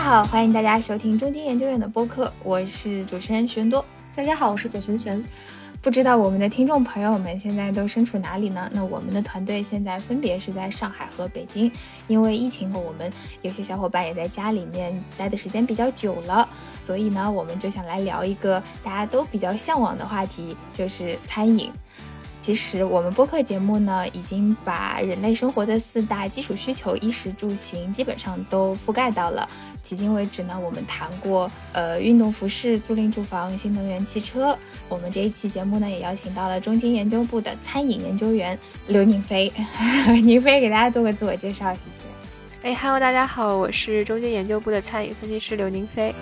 家好，欢迎大家收听中金研究院的播客，我是主持人玄多。大家好，我是左璇璇。不知道我们的听众朋友们现在都身处哪里呢？那我们的团队现在分别是在上海和北京，因为疫情后，我们有些小伙伴也在家里面待的时间比较久了，所以呢，我们就想来聊一个大家都比较向往的话题，就是餐饮。其实我们播客节目呢，已经把人类生活的四大基础需求——衣食住行，基本上都覆盖到了。迄今为止呢，我们谈过呃运动服饰、租赁住房、新能源汽车。我们这一期节目呢，也邀请到了中金研究部的餐饮研究员刘宁飞。宁飞给大家做个自我介绍，谢谢。哎，Hello，大家好，我是中金研究部的餐饮分析师刘宁飞。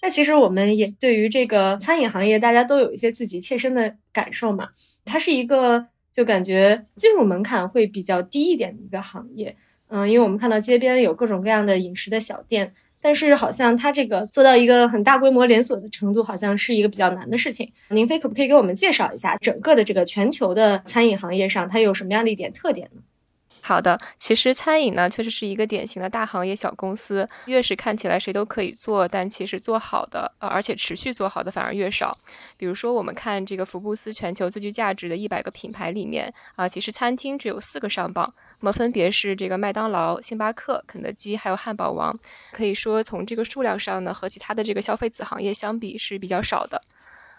那其实我们也对于这个餐饮行业，大家都有一些自己切身的感受嘛。它是一个就感觉进入门槛会比较低一点的一个行业。嗯，因为我们看到街边有各种各样的饮食的小店，但是好像它这个做到一个很大规模连锁的程度，好像是一个比较难的事情。宁飞可不可以给我们介绍一下整个的这个全球的餐饮行业上，它有什么样的一点特点呢？好的，其实餐饮呢，确实是一个典型的大行业小公司。越是看起来谁都可以做，但其实做好的，呃，而且持续做好的反而越少。比如说，我们看这个福布斯全球最具价值的一百个品牌里面，啊，其实餐厅只有四个上榜，那么分别是这个麦当劳、星巴克、肯德基，还有汉堡王。可以说，从这个数量上呢，和其他的这个消费子行业相比是比较少的。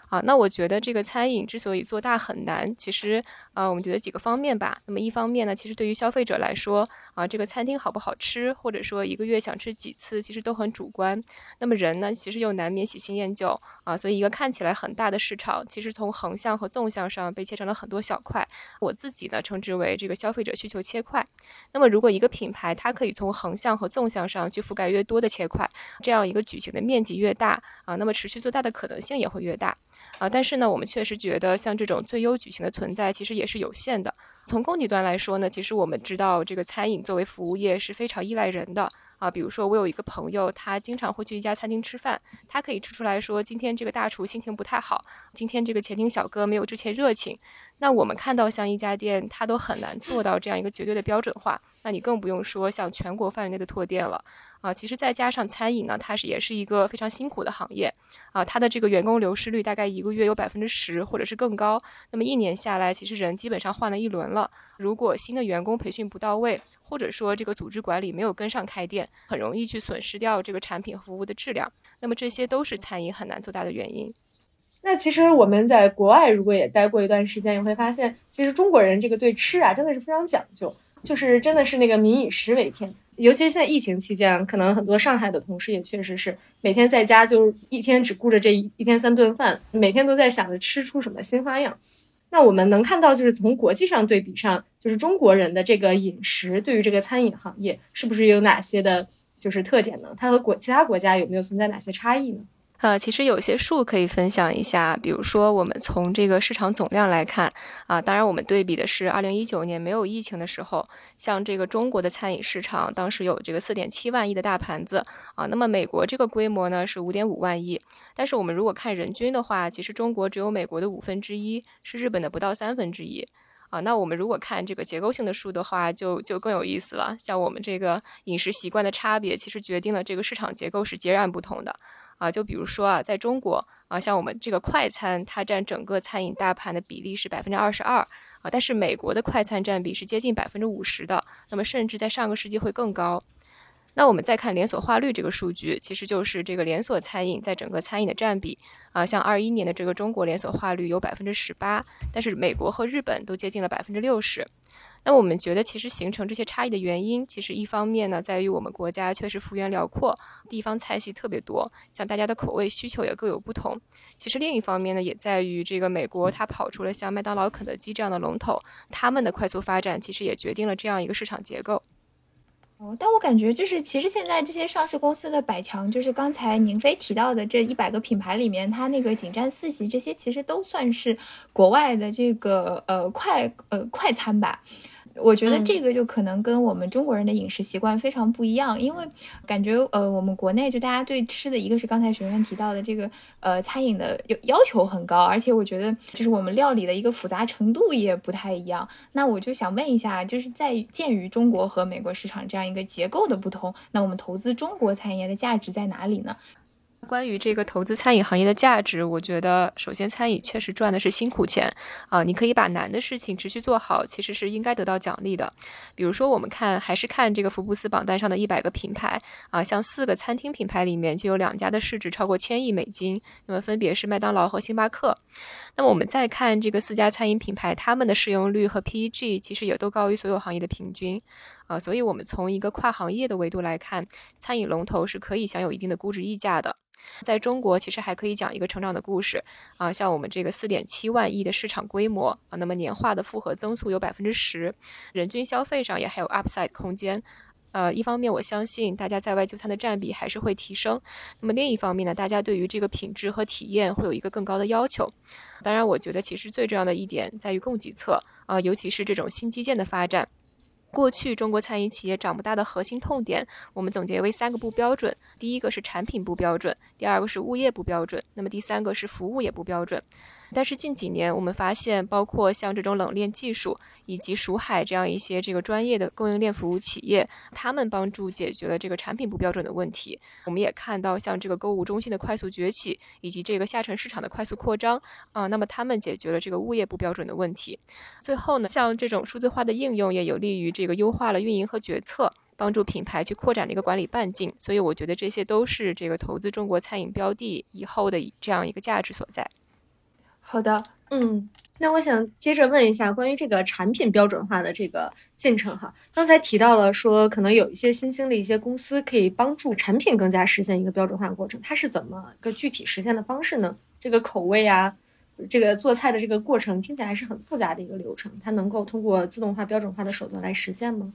啊，那我觉得这个餐饮之所以做大很难，其实啊，我们觉得几个方面吧。那么一方面呢，其实对于消费者来说，啊，这个餐厅好不好吃，或者说一个月想吃几次，其实都很主观。那么人呢，其实又难免喜新厌旧啊，所以一个看起来很大的市场，其实从横向和纵向上被切成了很多小块。我自己呢，称之为这个消费者需求切块。那么如果一个品牌它可以从横向和纵向上去覆盖越多的切块，这样一个矩形的面积越大啊，那么持续做大的可能性也会越大。啊，但是呢，我们确实觉得像这种最优矩形的存在，其实也是有限的。从供给端来说呢，其实我们知道这个餐饮作为服务业是非常依赖人的啊。比如说，我有一个朋友，他经常会去一家餐厅吃饭，他可以吃出来说，今天这个大厨心情不太好，今天这个前厅小哥没有之前热情。那我们看到像一家店，他都很难做到这样一个绝对的标准化，那你更不用说像全国范围内的拓店了啊。其实再加上餐饮呢，它是也是一个非常辛苦的行业啊，它的这个员工流失率大概一个月有百分之十或者是更高。那么一年下来，其实人基本上换了一轮了。如果新的员工培训不到位，或者说这个组织管理没有跟上开店，很容易去损失掉这个产品和服务的质量。那么这些都是餐饮很难做大的原因。那其实我们在国外如果也待过一段时间，你会发现，其实中国人这个对吃啊真的是非常讲究，就是真的是那个民以食为天。尤其是现在疫情期间，可能很多上海的同事也确实是每天在家就一天只顾着这一天三顿饭，每天都在想着吃出什么新花样。那我们能看到，就是从国际上对比上，就是中国人的这个饮食对于这个餐饮行业是不是有哪些的，就是特点呢？它和国其他国家有没有存在哪些差异呢？呃，其实有些数可以分享一下，比如说我们从这个市场总量来看，啊，当然我们对比的是二零一九年没有疫情的时候，像这个中国的餐饮市场，当时有这个四点七万亿的大盘子，啊，那么美国这个规模呢是五点五万亿，但是我们如果看人均的话，其实中国只有美国的五分之一，是日本的不到三分之一。啊，那我们如果看这个结构性的数的话，就就更有意思了。像我们这个饮食习惯的差别，其实决定了这个市场结构是截然不同的。啊，就比如说啊，在中国啊，像我们这个快餐，它占整个餐饮大盘的比例是百分之二十二啊，但是美国的快餐占比是接近百分之五十的，那么甚至在上个世纪会更高。那我们再看连锁化率这个数据，其实就是这个连锁餐饮在整个餐饮的占比啊，像二一年的这个中国连锁化率有百分之十八，但是美国和日本都接近了百分之六十。那我们觉得，其实形成这些差异的原因，其实一方面呢，在于我们国家确实幅员辽阔，地方菜系特别多，像大家的口味需求也各有不同。其实另一方面呢，也在于这个美国它跑出了像麦当劳、肯德基这样的龙头，他们的快速发展，其实也决定了这样一个市场结构。哦，但我感觉就是，其实现在这些上市公司的百强，就是刚才宁飞提到的这一百个品牌里面，它那个仅占四席，这些其实都算是国外的这个呃快呃快餐吧。我觉得这个就可能跟我们中国人的饮食习惯非常不一样，因为感觉呃，我们国内就大家对吃的一个是刚才学员提到的这个呃餐饮的要要求很高，而且我觉得就是我们料理的一个复杂程度也不太一样。那我就想问一下，就是在鉴于中国和美国市场这样一个结构的不同，那我们投资中国餐饮业的价值在哪里呢？关于这个投资餐饮行业的价值，我觉得首先餐饮确实赚的是辛苦钱啊！你可以把难的事情持续做好，其实是应该得到奖励的。比如说，我们看还是看这个福布斯榜单上的一百个品牌啊，像四个餐厅品牌里面就有两家的市值超过千亿美金，那么分别是麦当劳和星巴克。那么我们再看这个四家餐饮品牌，他们的市盈率和 PEG 其实也都高于所有行业的平均啊，所以我们从一个跨行业的维度来看，餐饮龙头是可以享有一定的估值溢价的。在中国，其实还可以讲一个成长的故事啊，像我们这个四点七万亿的市场规模啊，那么年化的复合增速有百分之十，人均消费上也还有 upside 空间。呃，一方面我相信大家在外就餐的占比还是会提升，那么另一方面呢，大家对于这个品质和体验会有一个更高的要求。当然，我觉得其实最重要的一点在于供给侧啊，尤其是这种新基建的发展。过去中国餐饮企业长不大的核心痛点，我们总结为三个不标准：第一个是产品不标准，第二个是物业不标准，那么第三个是服务也不标准。但是近几年，我们发现，包括像这种冷链技术以及蜀海这样一些这个专业的供应链服务企业，他们帮助解决了这个产品不标准的问题。我们也看到，像这个购物中心的快速崛起，以及这个下沉市场的快速扩张啊，那么他们解决了这个物业不标准的问题。最后呢，像这种数字化的应用，也有利于这个优化了运营和决策，帮助品牌去扩展这个管理半径。所以我觉得这些都是这个投资中国餐饮标的以后的这样一个价值所在。好的，嗯，那我想接着问一下关于这个产品标准化的这个进程哈。刚才提到了说，可能有一些新兴的一些公司可以帮助产品更加实现一个标准化过程，它是怎么个具体实现的方式呢？这个口味啊，这个做菜的这个过程听起来还是很复杂的一个流程，它能够通过自动化标准化的手段来实现吗？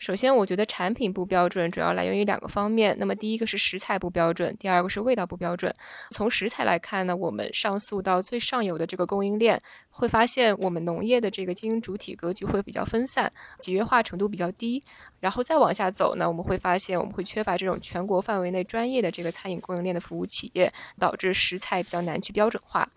首先，我觉得产品不标准主要来源于两个方面。那么，第一个是食材不标准，第二个是味道不标准。从食材来看呢，我们上溯到最上游的这个供应链，会发现我们农业的这个经营主体格局会比较分散，集约化程度比较低。然后再往下走呢，我们会发现我们会缺乏这种全国范围内专业的这个餐饮供应链的服务企业，导致食材比较难去标准化。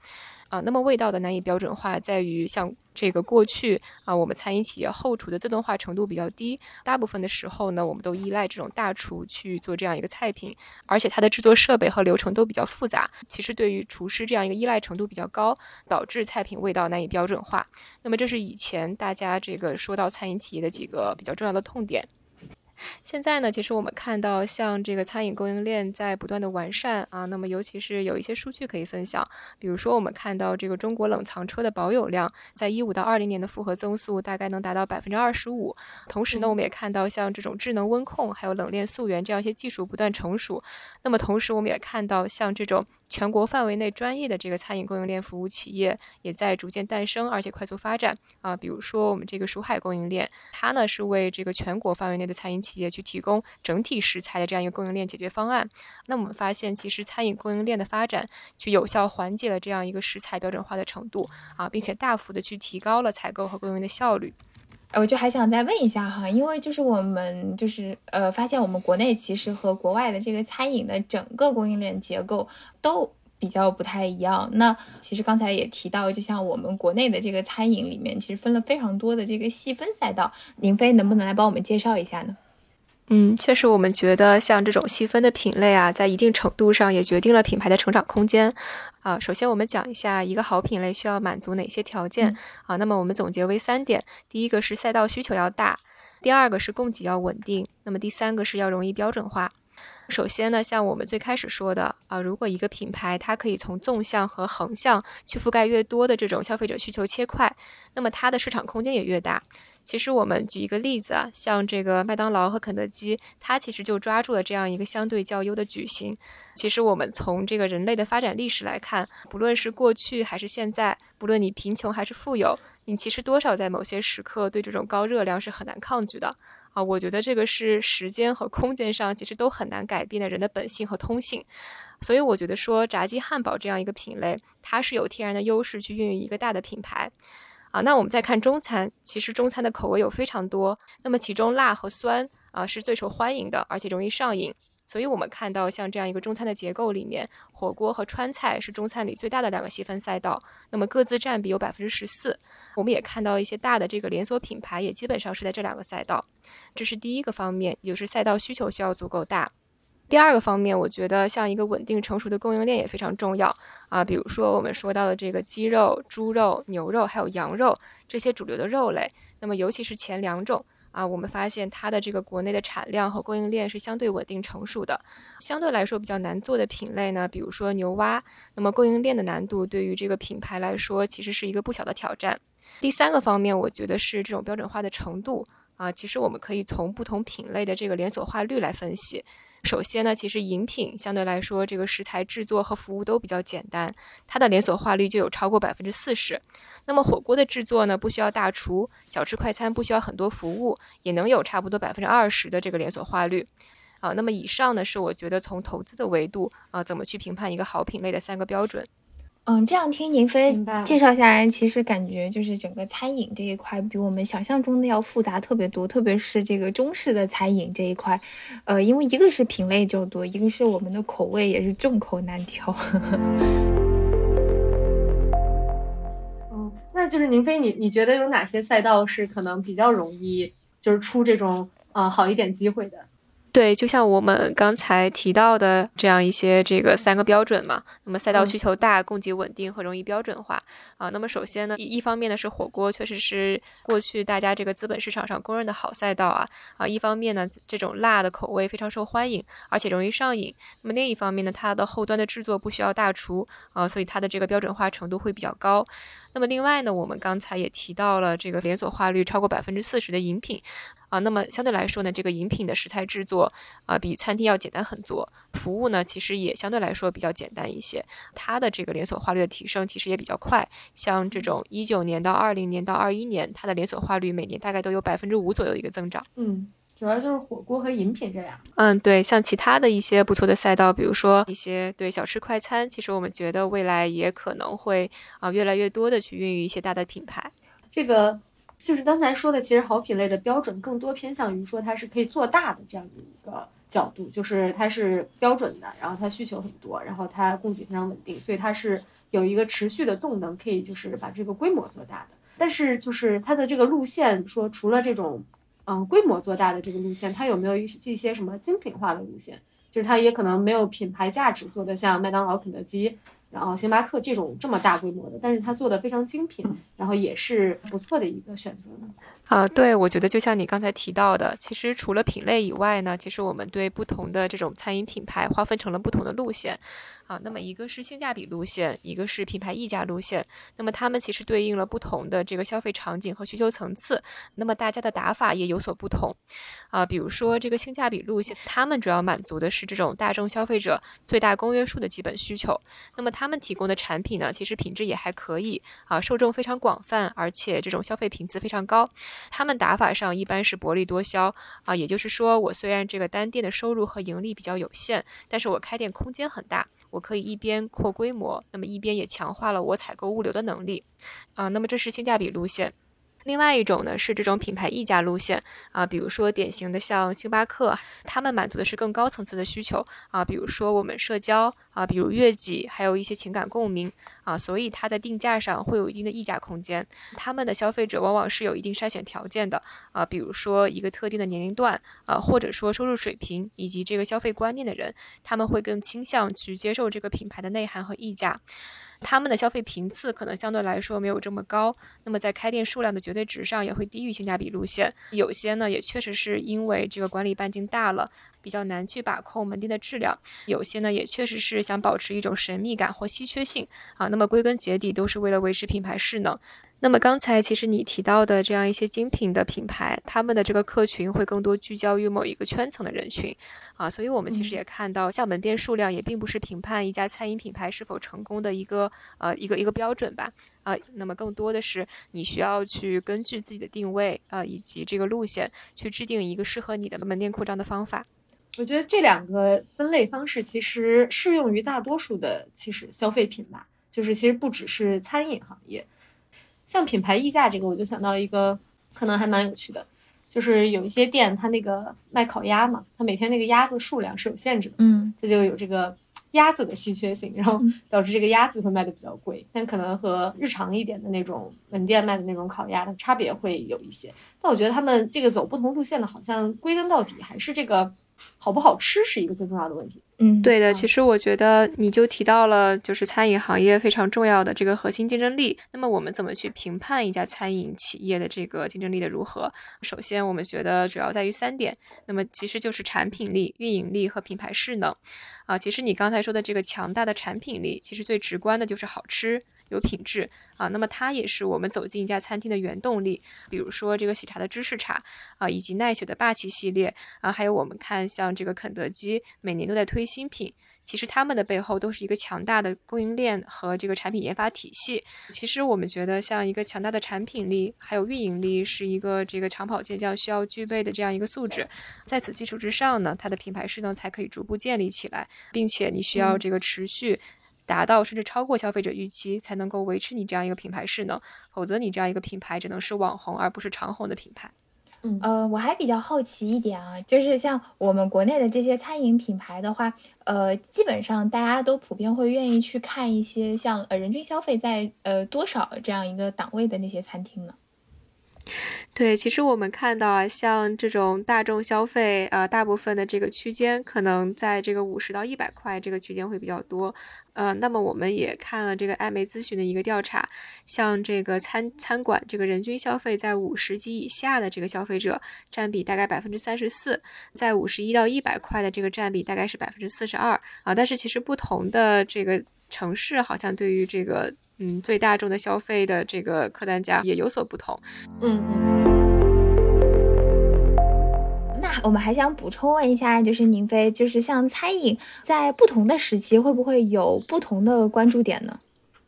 啊，那么味道的难以标准化在于，像这个过去啊，我们餐饮企业后厨的自动化程度比较低，大部分的时候呢，我们都依赖这种大厨去做这样一个菜品，而且它的制作设备和流程都比较复杂。其实对于厨师这样一个依赖程度比较高，导致菜品味道难以标准化。那么这是以前大家这个说到餐饮企业的几个比较重要的痛点。现在呢，其实我们看到，像这个餐饮供应链在不断的完善啊，那么尤其是有一些数据可以分享，比如说我们看到这个中国冷藏车的保有量，在一五到二零年的复合增速大概能达到百分之二十五。同时呢，我们也看到像这种智能温控，还有冷链溯源这样一些技术不断成熟。那么同时，我们也看到像这种。全国范围内专业的这个餐饮供应链服务企业也在逐渐诞生，而且快速发展啊。比如说我们这个蜀海供应链，它呢是为这个全国范围内的餐饮企业去提供整体食材的这样一个供应链解决方案。那我们发现，其实餐饮供应链的发展，去有效缓解了这样一个食材标准化的程度啊，并且大幅的去提高了采购和供应的效率。我就还想再问一下哈，因为就是我们就是呃发现我们国内其实和国外的这个餐饮的整个供应链结构都比较不太一样。那其实刚才也提到，就像我们国内的这个餐饮里面，其实分了非常多的这个细分赛道。宁飞能不能来帮我们介绍一下呢？嗯，确实，我们觉得像这种细分的品类啊，在一定程度上也决定了品牌的成长空间。啊，首先我们讲一下一个好品类需要满足哪些条件啊？那么我们总结为三点：第一个是赛道需求要大，第二个是供给要稳定，那么第三个是要容易标准化。首先呢，像我们最开始说的啊，如果一个品牌它可以从纵向和横向去覆盖越多的这种消费者需求切块，那么它的市场空间也越大。其实我们举一个例子啊，像这个麦当劳和肯德基，它其实就抓住了这样一个相对较优的矩形。其实我们从这个人类的发展历史来看，不论是过去还是现在，不论你贫穷还是富有，你其实多少在某些时刻对这种高热量是很难抗拒的啊。我觉得这个是时间和空间上其实都很难改变的人的本性和通性。所以我觉得说炸鸡汉堡这样一个品类，它是有天然的优势去孕育一个大的品牌。啊。那我们再看中餐，其实中餐的口味有非常多，那么其中辣和酸啊是最受欢迎的，而且容易上瘾。所以，我们看到像这样一个中餐的结构里面，火锅和川菜是中餐里最大的两个细分赛道，那么各自占比有百分之十四。我们也看到一些大的这个连锁品牌也基本上是在这两个赛道，这是第一个方面，也就是赛道需求需要足够大。第二个方面，我觉得像一个稳定成熟的供应链也非常重要啊，比如说我们说到的这个鸡肉、猪肉、牛肉还有羊肉这些主流的肉类，那么尤其是前两种。啊，我们发现它的这个国内的产量和供应链是相对稳定成熟的，相对来说比较难做的品类呢，比如说牛蛙，那么供应链的难度对于这个品牌来说其实是一个不小的挑战。第三个方面，我觉得是这种标准化的程度啊，其实我们可以从不同品类的这个连锁化率来分析。首先呢，其实饮品相对来说，这个食材制作和服务都比较简单，它的连锁化率就有超过百分之四十。那么火锅的制作呢，不需要大厨；小吃快餐不需要很多服务，也能有差不多百分之二十的这个连锁化率。啊，那么以上呢，是我觉得从投资的维度啊，怎么去评判一个好品类的三个标准。嗯，这样听宁飞介绍下来，其实感觉就是整个餐饮这一块比我们想象中的要复杂特别多，特别是这个中式的餐饮这一块，呃，因为一个是品类就多，一个是我们的口味也是众口难调。嗯，那就是宁飞，你你觉得有哪些赛道是可能比较容易就是出这种啊好一点机会的？对，就像我们刚才提到的这样一些这个三个标准嘛，那么赛道需求大、供给稳定和容易标准化啊。那么首先呢，一一方面呢是火锅，确实是过去大家这个资本市场上公认的好赛道啊啊。一方面呢，这种辣的口味非常受欢迎，而且容易上瘾。那么另一方面呢，它的后端的制作不需要大厨啊，所以它的这个标准化程度会比较高。那么另外呢，我们刚才也提到了这个连锁化率超过百分之四十的饮品。啊，那么相对来说呢，这个饮品的食材制作啊，比餐厅要简单很多，服务呢其实也相对来说比较简单一些，它的这个连锁化率的提升其实也比较快。像这种一九年到二零年到二一年，它的连锁化率每年大概都有百分之五左右的一个增长。嗯，主要就是火锅和饮品这样。嗯，对，像其他的一些不错的赛道，比如说一些对小吃快餐，其实我们觉得未来也可能会啊越来越多的去孕育一些大的品牌。这个。就是刚才说的，其实好品类的标准更多偏向于说它是可以做大的这样的一个角度，就是它是标准的，然后它需求很多，然后它供给非常稳定，所以它是有一个持续的动能，可以就是把这个规模做大的。但是就是它的这个路线，说除了这种嗯规模做大的这个路线，它有没有一一些什么精品化的路线？就是它也可能没有品牌价值，做的像麦当劳、肯德基。然后星巴克这种这么大规模的，但是它做的非常精品，然后也是不错的一个选择呢。啊，对，我觉得就像你刚才提到的，其实除了品类以外呢，其实我们对不同的这种餐饮品牌划分成了不同的路线。啊，那么一个是性价比路线，一个是品牌溢价路线。那么它们其实对应了不同的这个消费场景和需求层次。那么大家的打法也有所不同。啊，比如说这个性价比路线，他们主要满足的是这种大众消费者最大公约数的基本需求。那么他们提供的产品呢，其实品质也还可以。啊，受众非常广泛，而且这种消费频次非常高。他们打法上一般是薄利多销。啊，也就是说，我虽然这个单店的收入和盈利比较有限，但是我开店空间很大。我可以一边扩规模，那么一边也强化了我采购物流的能力，啊，那么这是性价比路线。另外一种呢是这种品牌溢价路线啊，比如说典型的像星巴克，他们满足的是更高层次的需求啊，比如说我们社交啊，比如悦己，还有一些情感共鸣啊，所以它在定价上会有一定的溢价空间。他们的消费者往往是有一定筛选条件的啊，比如说一个特定的年龄段啊，或者说收入水平以及这个消费观念的人，他们会更倾向去接受这个品牌的内涵和溢价。他们的消费频次可能相对来说没有这么高，那么在开店数量的绝对值上也会低于性价比路线。有些呢也确实是因为这个管理半径大了，比较难去把控门店的质量；有些呢也确实是想保持一种神秘感或稀缺性啊。那么归根结底都是为了维持品牌势能。那么刚才其实你提到的这样一些精品的品牌，他们的这个客群会更多聚焦于某一个圈层的人群，啊，所以我们其实也看到，像门店数量也并不是评判一家餐饮品牌是否成功的一个呃一个一个标准吧，啊，那么更多的是你需要去根据自己的定位啊以及这个路线去制定一个适合你的门店扩张的方法。我觉得这两个分类方式其实适用于大多数的其实消费品吧，就是其实不只是餐饮行业。像品牌溢价这个，我就想到一个可能还蛮有趣的，就是有一些店它那个卖烤鸭嘛，它每天那个鸭子数量是有限制的，嗯，它就有这个鸭子的稀缺性，然后导致这个鸭子会卖的比较贵，但可能和日常一点的那种门店卖的那种烤鸭的差别会有一些。但我觉得他们这个走不同路线的，好像归根到底还是这个好不好吃是一个最重要的问题。嗯，对的，其实我觉得你就提到了，就是餐饮行业非常重要的这个核心竞争力。那么我们怎么去评判一家餐饮企业的这个竞争力的如何？首先，我们觉得主要在于三点，那么其实就是产品力、运营力和品牌势能。啊，其实你刚才说的这个强大的产品力，其实最直观的就是好吃。有品质啊，那么它也是我们走进一家餐厅的原动力。比如说这个喜茶的芝士茶啊，以及奈雪的霸气系列啊，还有我们看像这个肯德基每年都在推新品，其实他们的背后都是一个强大的供应链和这个产品研发体系。其实我们觉得像一个强大的产品力还有运营力是一个这个长跑健将需要具备的这样一个素质。在此基础之上呢，它的品牌势能才可以逐步建立起来，并且你需要这个持续。达到甚至超过消费者预期，才能够维持你这样一个品牌势能，否则你这样一个品牌只能是网红而不是长红的品牌。嗯呃，我还比较好奇一点啊，就是像我们国内的这些餐饮品牌的话，呃，基本上大家都普遍会愿意去看一些像呃人均消费在呃多少这样一个档位的那些餐厅呢？对，其实我们看到啊，像这种大众消费，呃，大部分的这个区间可能在这个五十到一百块这个区间会比较多。呃，那么我们也看了这个艾媒咨询的一个调查，像这个餐餐馆这个人均消费在五十及以下的这个消费者占比大概百分之三十四，在五十一到一百块的这个占比大概是百分之四十二啊。但是其实不同的这个城市好像对于这个嗯最大众的消费的这个客单价也有所不同。嗯嗯。那我们还想补充问一下，就是宁飞，就是像餐饮在不同的时期会不会有不同的关注点呢？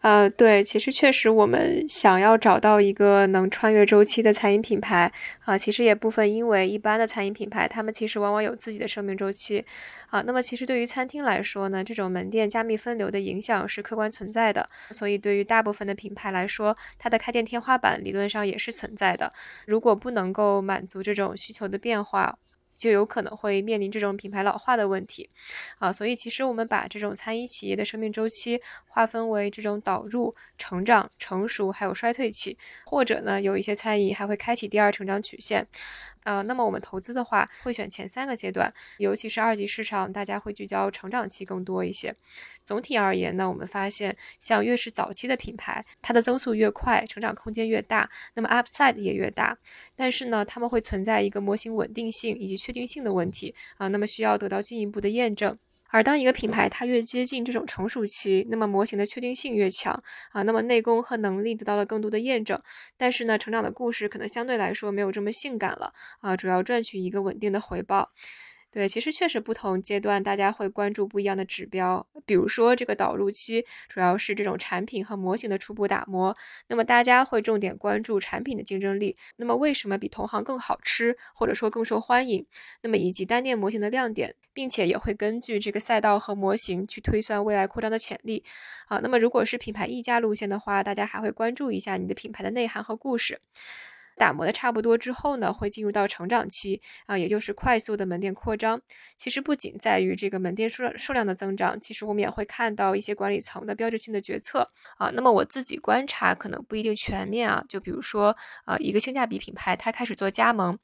呃，对，其实确实，我们想要找到一个能穿越周期的餐饮品牌啊，其实也部分因为一般的餐饮品牌，他们其实往往有自己的生命周期啊。那么，其实对于餐厅来说呢，这种门店加密分流的影响是客观存在的，所以对于大部分的品牌来说，它的开店天花板理论上也是存在的。如果不能够满足这种需求的变化，就有可能会面临这种品牌老化的问题，啊，所以其实我们把这种餐饮企业的生命周期划分为这种导入、成长、成熟，还有衰退期，或者呢，有一些餐饮还会开启第二成长曲线。啊，那么我们投资的话，会选前三个阶段，尤其是二级市场，大家会聚焦成长期更多一些。总体而言呢，我们发现，像越是早期的品牌，它的增速越快，成长空间越大，那么 upside 也越大。但是呢，他们会存在一个模型稳定性以及确定性的问题啊，那么需要得到进一步的验证。而当一个品牌它越接近这种成熟期，那么模型的确定性越强啊，那么内功和能力得到了更多的验证。但是呢，成长的故事可能相对来说没有这么性感了啊，主要赚取一个稳定的回报。对，其实确实不同阶段大家会关注不一样的指标，比如说这个导入期主要是这种产品和模型的初步打磨，那么大家会重点关注产品的竞争力，那么为什么比同行更好吃，或者说更受欢迎，那么以及单店模型的亮点，并且也会根据这个赛道和模型去推算未来扩张的潜力。啊，那么如果是品牌溢价路线的话，大家还会关注一下你的品牌的内涵和故事。打磨的差不多之后呢，会进入到成长期啊，也就是快速的门店扩张。其实不仅在于这个门店数量数量的增长，其实我们也会看到一些管理层的标志性的决策啊。那么我自己观察可能不一定全面啊，就比如说啊一个性价比品牌，它开始做加盟。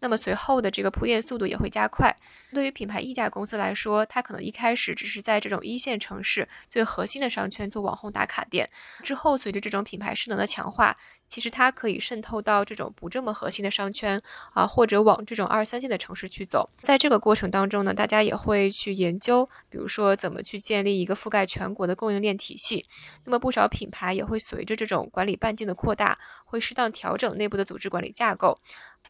那么随后的这个铺垫速度也会加快。对于品牌溢价公司来说，它可能一开始只是在这种一线城市最核心的商圈做网红打卡店，之后随着这种品牌势能的强化，其实它可以渗透到这种不这么核心的商圈啊，或者往这种二三线的城市去走。在这个过程当中呢，大家也会去研究，比如说怎么去建立一个覆盖全国的供应链体系。那么不少品牌也会随着这种管理半径的扩大，会适当调整内部的组织管理架构。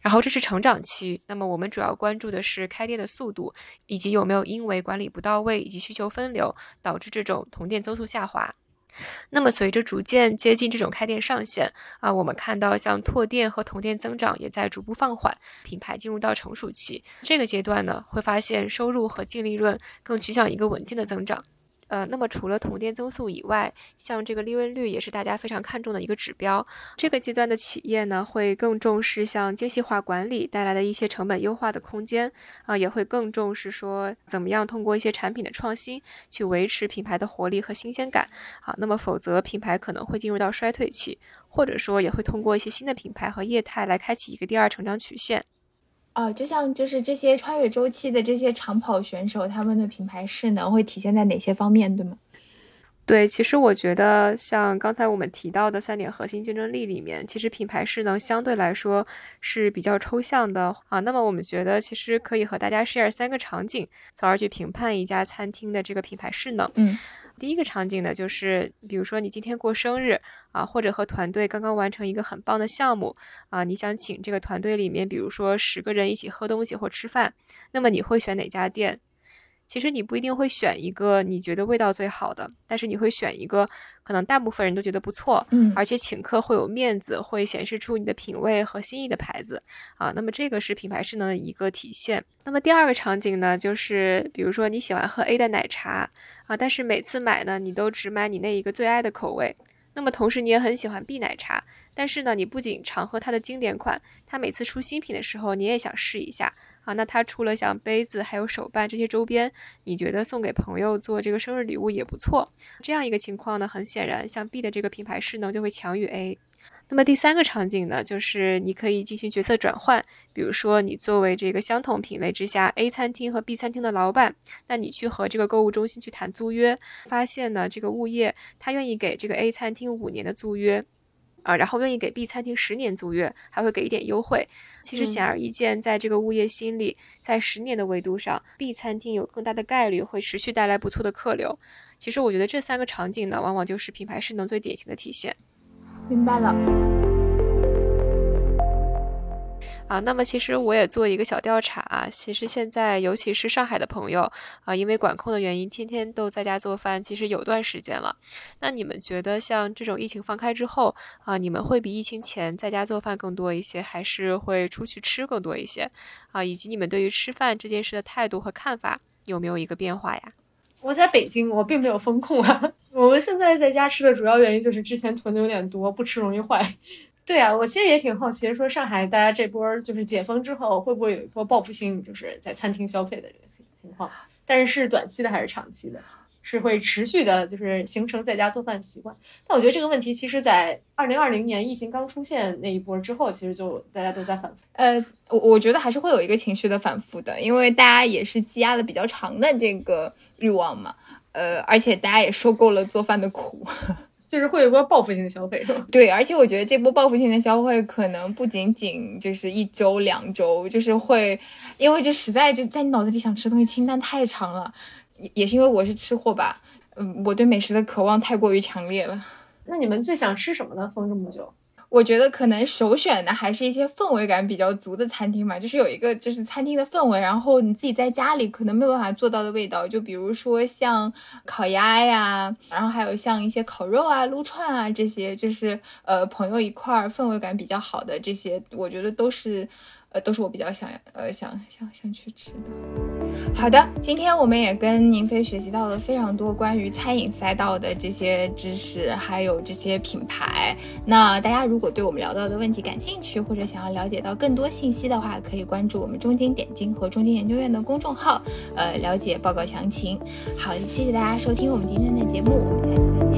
然后这是成长期，那么我们主要关注的是开店的速度，以及有没有因为管理不到位以及需求分流导致这种同店增速下滑。那么随着逐渐接近这种开店上限啊，我们看到像拓店和同店增长也在逐步放缓，品牌进入到成熟期。这个阶段呢，会发现收入和净利润更趋向一个稳健的增长。呃，那么除了同店增速以外，像这个利润率也是大家非常看重的一个指标。这个阶段的企业呢，会更重视像精细化管理带来的一些成本优化的空间啊，也会更重视说怎么样通过一些产品的创新去维持品牌的活力和新鲜感啊。那么否则品牌可能会进入到衰退期，或者说也会通过一些新的品牌和业态来开启一个第二成长曲线。哦，就像就是这些穿越周期的这些长跑选手，他们的品牌势能会体现在哪些方面，对吗？对，其实我觉得像刚才我们提到的三点核心竞争力里面，其实品牌势能相对来说是比较抽象的啊。那么我们觉得其实可以和大家 share 三个场景，从而去评判一家餐厅的这个品牌势能。嗯。第一个场景呢，就是比如说你今天过生日啊，或者和团队刚刚完成一个很棒的项目啊，你想请这个团队里面，比如说十个人一起喝东西或吃饭，那么你会选哪家店？其实你不一定会选一个你觉得味道最好的，但是你会选一个可能大部分人都觉得不错，嗯，而且请客会有面子，会显示出你的品味和心意的牌子啊。那么这个是品牌势能的一个体现。那么第二个场景呢，就是比如说你喜欢喝 A 的奶茶啊，但是每次买呢，你都只买你那一个最爱的口味。那么同时你也很喜欢 B 奶茶，但是呢，你不仅常喝它的经典款，它每次出新品的时候你也想试一下。啊，那它出了像杯子、还有手办这些周边，你觉得送给朋友做这个生日礼物也不错。这样一个情况呢，很显然，像 B 的这个品牌势能就会强于 A。那么第三个场景呢，就是你可以进行角色转换，比如说你作为这个相同品类之下 A 餐厅和 B 餐厅的老板，那你去和这个购物中心去谈租约，发现呢这个物业他愿意给这个 A 餐厅五年的租约。啊，然后愿意给 B 餐厅十年租约，还会给一点优惠。其实显而易见，在这个物业心里，在十年的维度上，B 餐厅有更大的概率会持续带来不错的客流。其实我觉得这三个场景呢，往往就是品牌势能最典型的体现。明白了。啊，那么其实我也做一个小调查啊。其实现在，尤其是上海的朋友啊，因为管控的原因，天天都在家做饭，其实有段时间了。那你们觉得，像这种疫情放开之后啊，你们会比疫情前在家做饭更多一些，还是会出去吃更多一些？啊，以及你们对于吃饭这件事的态度和看法有没有一个变化呀？我在北京，我并没有风控啊。我们现在在家吃的主要原因就是之前囤的有点多，不吃容易坏。对啊，我其实也挺好奇，说上海大家这波就是解封之后，会不会有一波报复性，就是在餐厅消费的这个情情况？但是是短期的还是长期的？是会持续的，就是形成在家做饭习惯？但我觉得这个问题，其实在二零二零年疫情刚出现那一波之后，其实就大家都在反复。呃，我我觉得还是会有一个情绪的反复的，因为大家也是积压了比较长的这个欲望嘛。呃，而且大家也受够了做饭的苦。就是会有波报复性的消费，是吧？对，而且我觉得这波报复性的消费可能不仅仅就是一周两周，就是会，因为就实在就在你脑子里想吃东西清单太长了，也也是因为我是吃货吧，嗯，我对美食的渴望太过于强烈了。那你们最想吃什么呢？封这么久？我觉得可能首选的还是一些氛围感比较足的餐厅嘛，就是有一个就是餐厅的氛围，然后你自己在家里可能没有办法做到的味道，就比如说像烤鸭呀，然后还有像一些烤肉啊、撸串啊这些，就是呃朋友一块儿氛围感比较好的这些，我觉得都是。呃，都是我比较想呃想想想去吃的。好的，今天我们也跟宁飞学习到了非常多关于餐饮赛道的这些知识，还有这些品牌。那大家如果对我们聊到的问题感兴趣，或者想要了解到更多信息的话，可以关注我们中金点金和中金研究院的公众号，呃，了解报告详情。好，谢谢大家收听我们今天的节目，我们下期再见。